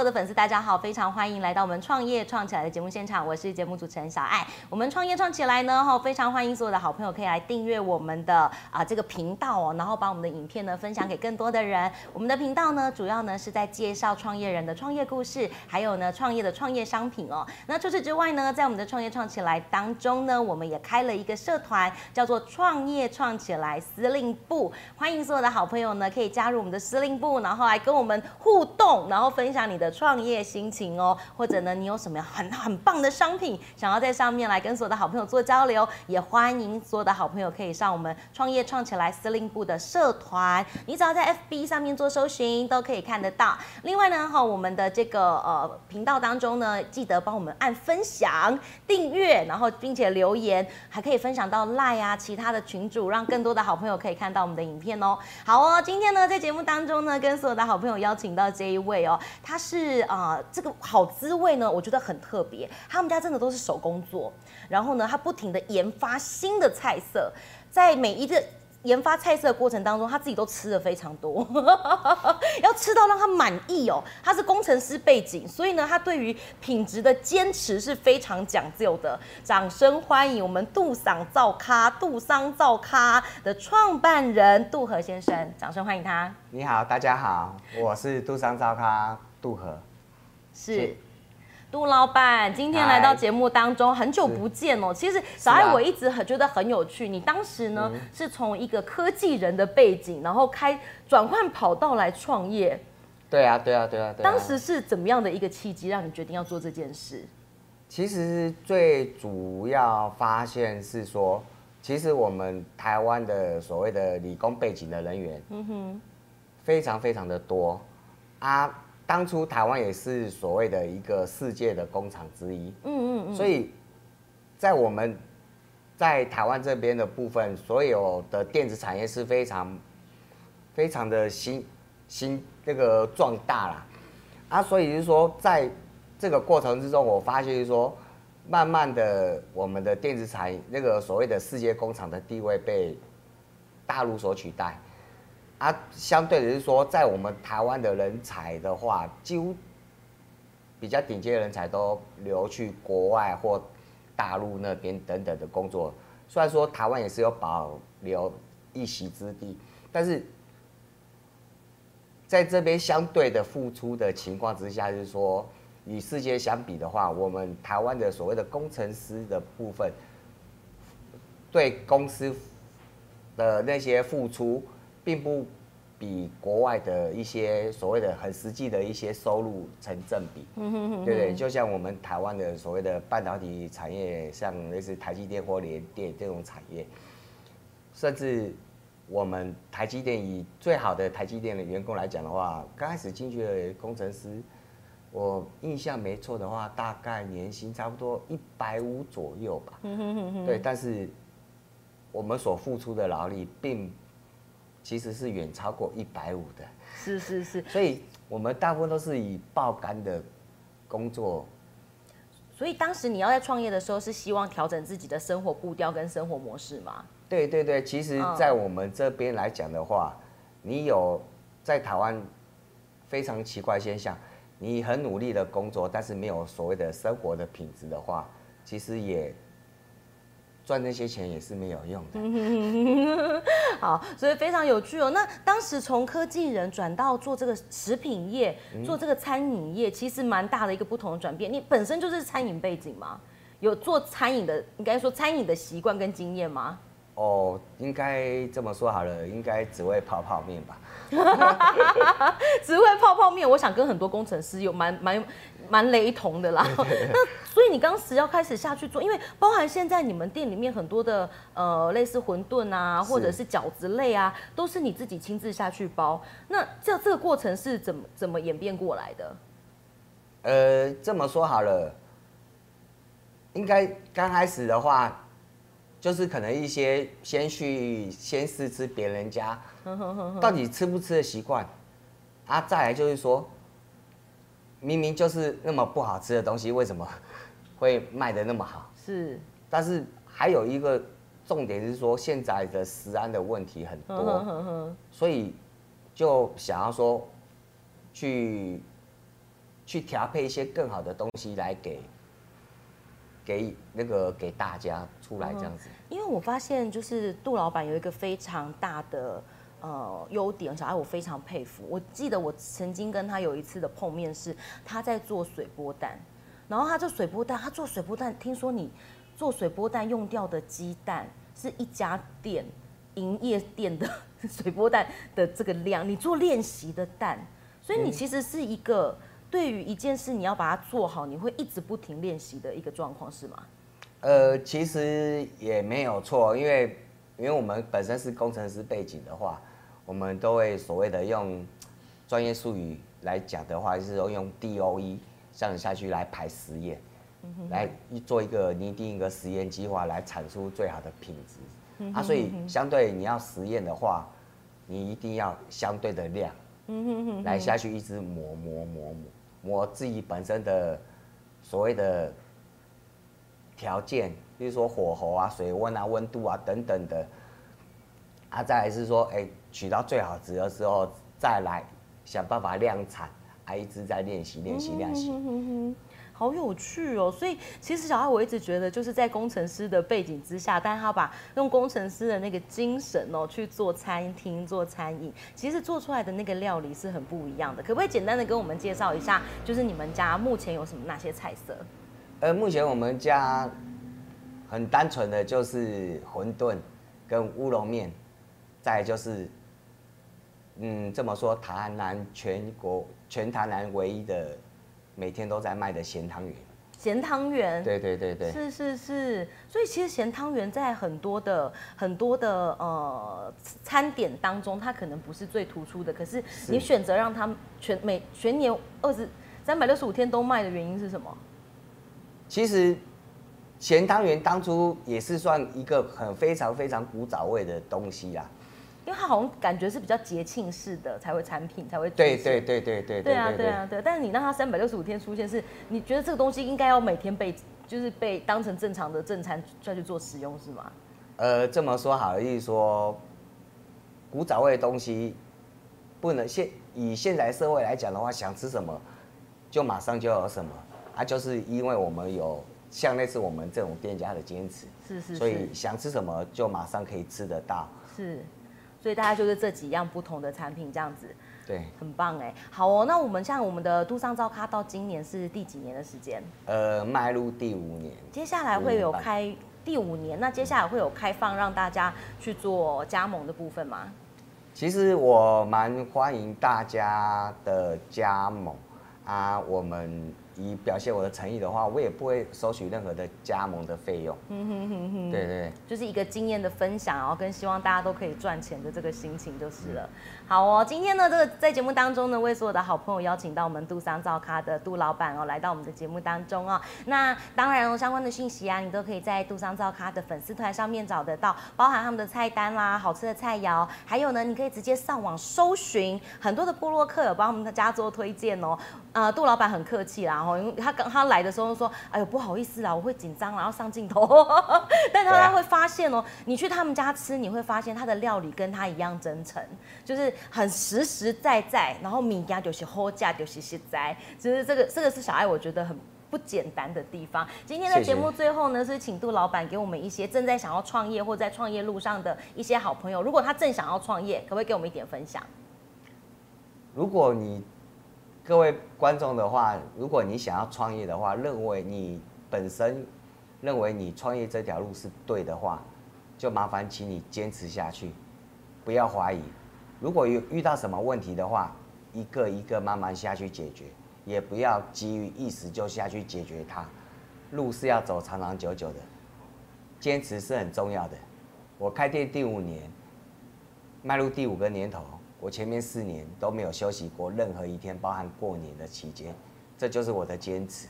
所有的粉丝，大家好，非常欢迎来到我们创业创起来的节目现场，我是节目主持人小爱。我们创业创起来呢，哈，非常欢迎所有的好朋友可以来订阅我们的啊这个频道哦，然后把我们的影片呢分享给更多的人。我们的频道呢，主要呢是在介绍创业人的创业故事，还有呢创业的创业商品哦。那除此之外呢，在我们的创业创起来当中呢，我们也开了一个社团，叫做创业创起来司令部，欢迎所有的好朋友呢可以加入我们的司令部，然后来跟我们互动，然后分享你的创业心情哦，或者呢，你有什么很很棒的商品，想要在上面来跟所有的好朋友做交流，也欢迎所有的好朋友可以上我们创业创起来司令部的社团，你只要在 FB 上面做搜寻，都可以看得到。另外呢，哈，我们的这个呃频道当中呢，记得帮我们按分享、订阅，然后并且留言，还可以分享到赖啊其他的群组，让更多的好朋友可以看到我们的影片哦。好哦，今天呢在节目当中呢，跟所有的好朋友邀请到这一位哦，他是是啊、这个好滋味呢，我觉得很特别，他们家真的都是手工做，然后呢，他不停的研发新的菜色，在每一个。研发菜色的过程当中，他自己都吃的非常多，要吃到让他满意哦。他是工程师背景，所以呢，他对于品质的坚持是非常讲究的。掌声欢迎我们杜桑造咖、杜桑造咖的创办人杜和先生，掌声欢迎他。你好，大家好，我是杜桑造咖杜和。是是。杜老板，今天来到节目当中，很久不见哦。其实小爱我一直很觉得很有趣，你当时呢、是从一个科技人的背景，然后开转换跑道来创业，对啊，对啊，对啊，对啊。当时是怎么样的一个契机让你决定要做这件事？其实最主要发现是说，其实我们台湾的所谓的理工背景的人员，嗯哼，非常非常的多啊。当初台湾也是所谓的一个世界的工厂之一，嗯嗯嗯，所以在我们在台湾这边的部分，所有的电子产业是非常非常的新新那个壮大啦，啊，所以就是说在这个过程之中，我发现就是说，慢慢的我们的电子产业那个所谓的世界工厂的地位被大陆所取代。啊，相对的是说，在我们台湾的人才的话，几乎比较顶尖的人才都流去国外或大陆那边等等的工作。虽然说台湾也是有保留一席之地，但是在这边相对的付出的情况之下，就是说与世界相比的话，我们台湾的所谓的工程师的部分，对公司的那些付出，并不比国外的一些所谓的很实际的一些收入成正比。对不对？就像我们台湾的所谓的半导体产业，像类似台积电或联电这种产业，甚至我们台积电以最好的台积电的员工来讲的话，刚开始进去的工程师，我印象没错的话，大概年薪差不多一百五左右吧。对，但是我们所付出的劳力，并其实是远超过一百五的。是是是，所以我们大部分都是以爆肝的工作，所以当时你要在创业的时候，是希望调整自己的生活步调跟生活模式吗？对对对。其实嗯，在我们这边来讲的话，你有在台湾非常奇怪的现象，你很努力的工作，但是没有所谓的生活的品质的话，其实也赚那些钱也是没有用的。好，所以非常有趣哦。那当时从科技人转到做这个食品业，做这个餐饮业，其实蛮大的一个不同的转变。你本身就是餐饮背景吗？有做餐饮的，应该说餐饮的习惯跟经验吗？哦，应该这么说好了，应该只会泡泡面吧？只会泡泡面，我想跟很多工程师有蛮蛮蛮雷同的啦。那所以你当时要开始下去做，因为包含现在你们店里面很多的呃类似馄饨啊，或者是饺子类啊，都是你自己亲自下去包。那这这个过程是怎么怎么演变过来的？呃，这么说好了，应该刚开始的话，就是可能一些先去先试吃别人家到底吃不吃的习惯，啊，再来就是说，明明就是那么不好吃的东西，为什么会卖的那么好？是，但是还有一个重点是说，现在的食安的问题很嗯多，所以就想要说去去调配一些更好的东西来给给那个给大家出来这样子。因为我发现就是杜老板有一个非常大的呃优点，小爱我非常佩服。我记得我曾经跟他有一次的碰面是他在做水波蛋，然后他做水波蛋，他做水波蛋，听说你做水波蛋用掉的鸡蛋是一家店营业店的水波蛋的这个量，你做练习的蛋，所以你其实是一个对于一件事你要把它做好，你会一直不停练习的一个状况，是吗？呃，其实也没有错，因为因为我们本身是工程师背景的话，我们都会所谓的用专业术语来讲的话，就是说用 DOE 这样下去来排实验，来做一个拟定一个实验计划，来产出最好的品质。啊，所以相对你要实验的话，你一定要相对的量，来下去一直磨磨磨磨磨自己本身的所谓的条件，比如说火候啊、水温啊、温度啊等等的。啊，再来是说，哎，取到最好值的时候，再来想办法量产，啊，一直在练习练习练习。好有趣哦！所以其实小艾我一直觉得，就是在工程师的背景之下，但是他把用工程师的那个精神哦去做餐厅、做餐饮，其实做出来的那个料理是很不一样的。可不可以简单的跟我们介绍一下，就是你们家目前有什么哪些菜色？呃，目前我们家很单纯的就是馄饨跟乌龙面，再就是，嗯，这么说，台南全国全台南唯一的每天都在卖的咸汤圆。咸汤圆。对对对对。是是是，所以其实咸汤圆在很多的很多的呃餐点当中，它可能不是最突出的，可是你选择让它全每全年二十三百六十五天都卖的原因是什么？其实咸汤圆当初也是算一个很非常非常古早味的东西啦。因为它好像感觉是比较节庆式的才会产品才会对对对对对对啊对啊对，但是你让它三百六十五天出现，是你觉得这个东西应该要每天被就是被当成正常的正餐再去做使用是吗？呃，这么说好，意思说古早味的东西不能现以现在社会来讲的话，想吃什么就马上就有什么啊，就是因为我们有像类似我们这种店家的坚持，是是，所以想吃什么就马上可以吃得到，是。所以大家就是这几样不同的产品这样子，对，很棒哎。好哦，那我们像我们的杜尚造咖到今年是第几年的时间？呃，迈入第五年。接下来会有开第五年，那接下来会有开放让大家去做加盟的部分吗？其实我蛮欢迎大家的加盟啊，我们。以表现我的诚意的话，我也不会收取任何的加盟的费用。嗯哼哼哼，对对，就是一个经验的分享，然后跟希望大家都可以赚钱的这个心情就是了。好哦，今天呢，这个在节目当中呢，为所有的好朋友邀请到我们杜桑造咖的杜老板哦，来到我们的节目当中哦。那当然哦，相关的讯息啊，你都可以在杜桑造咖的粉丝团上面找得到，包含他们的菜单啦、好吃的菜肴，还有呢，你可以直接上网搜寻，很多的部落客有帮我们的家做推荐哦。呃，杜老板很客气啦，因为他刚他来的时候说，哎呦不好意思啦，我会紧张，然后上镜头。但是他会发现哦，你去他们家吃，你会发现他的料理跟他一样真诚，就是很实实在在，然后米家就是好价就是实在，其实这个这个是小爱我觉得很不简单的地方。今天的节目最后呢，是请杜老板给我们一些正在想要创业或在创业路上的一些好朋友，如果他正想要创业，可不可以给我们一点分享？如果你。各位观众的话，如果你想要创业的话，认为你本身认为你创业这条路是对的话，就麻烦请你坚持下去，不要怀疑。如果有遇到什么问题的话，一个一个慢慢下去解决，也不要急于一时就下去解决它。路是要走长长久久的，坚持是很重要的。我开店第五年，迈入第五个年头。我前面四年都没有休息过任何一天，包含过年的期间，这就是我的坚持。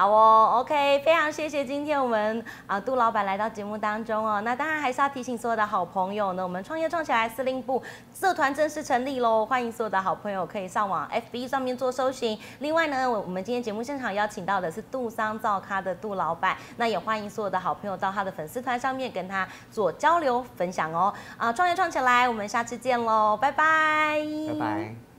好哦，OK，非常谢谢今天我们啊杜老板来到节目当中哦。那当然还是要提醒所有的好朋友呢，我们创业创起来司令部社团正式成立喽，欢迎所有的好朋友可以上网 FB 上面做搜寻。另外呢，我们今天节目现场邀请到的是杜桑造咖的杜老板，那也欢迎所有的好朋友到他的粉丝团上面跟他做交流分享哦。啊，创业创起来，我们下次见喽，拜拜，拜拜。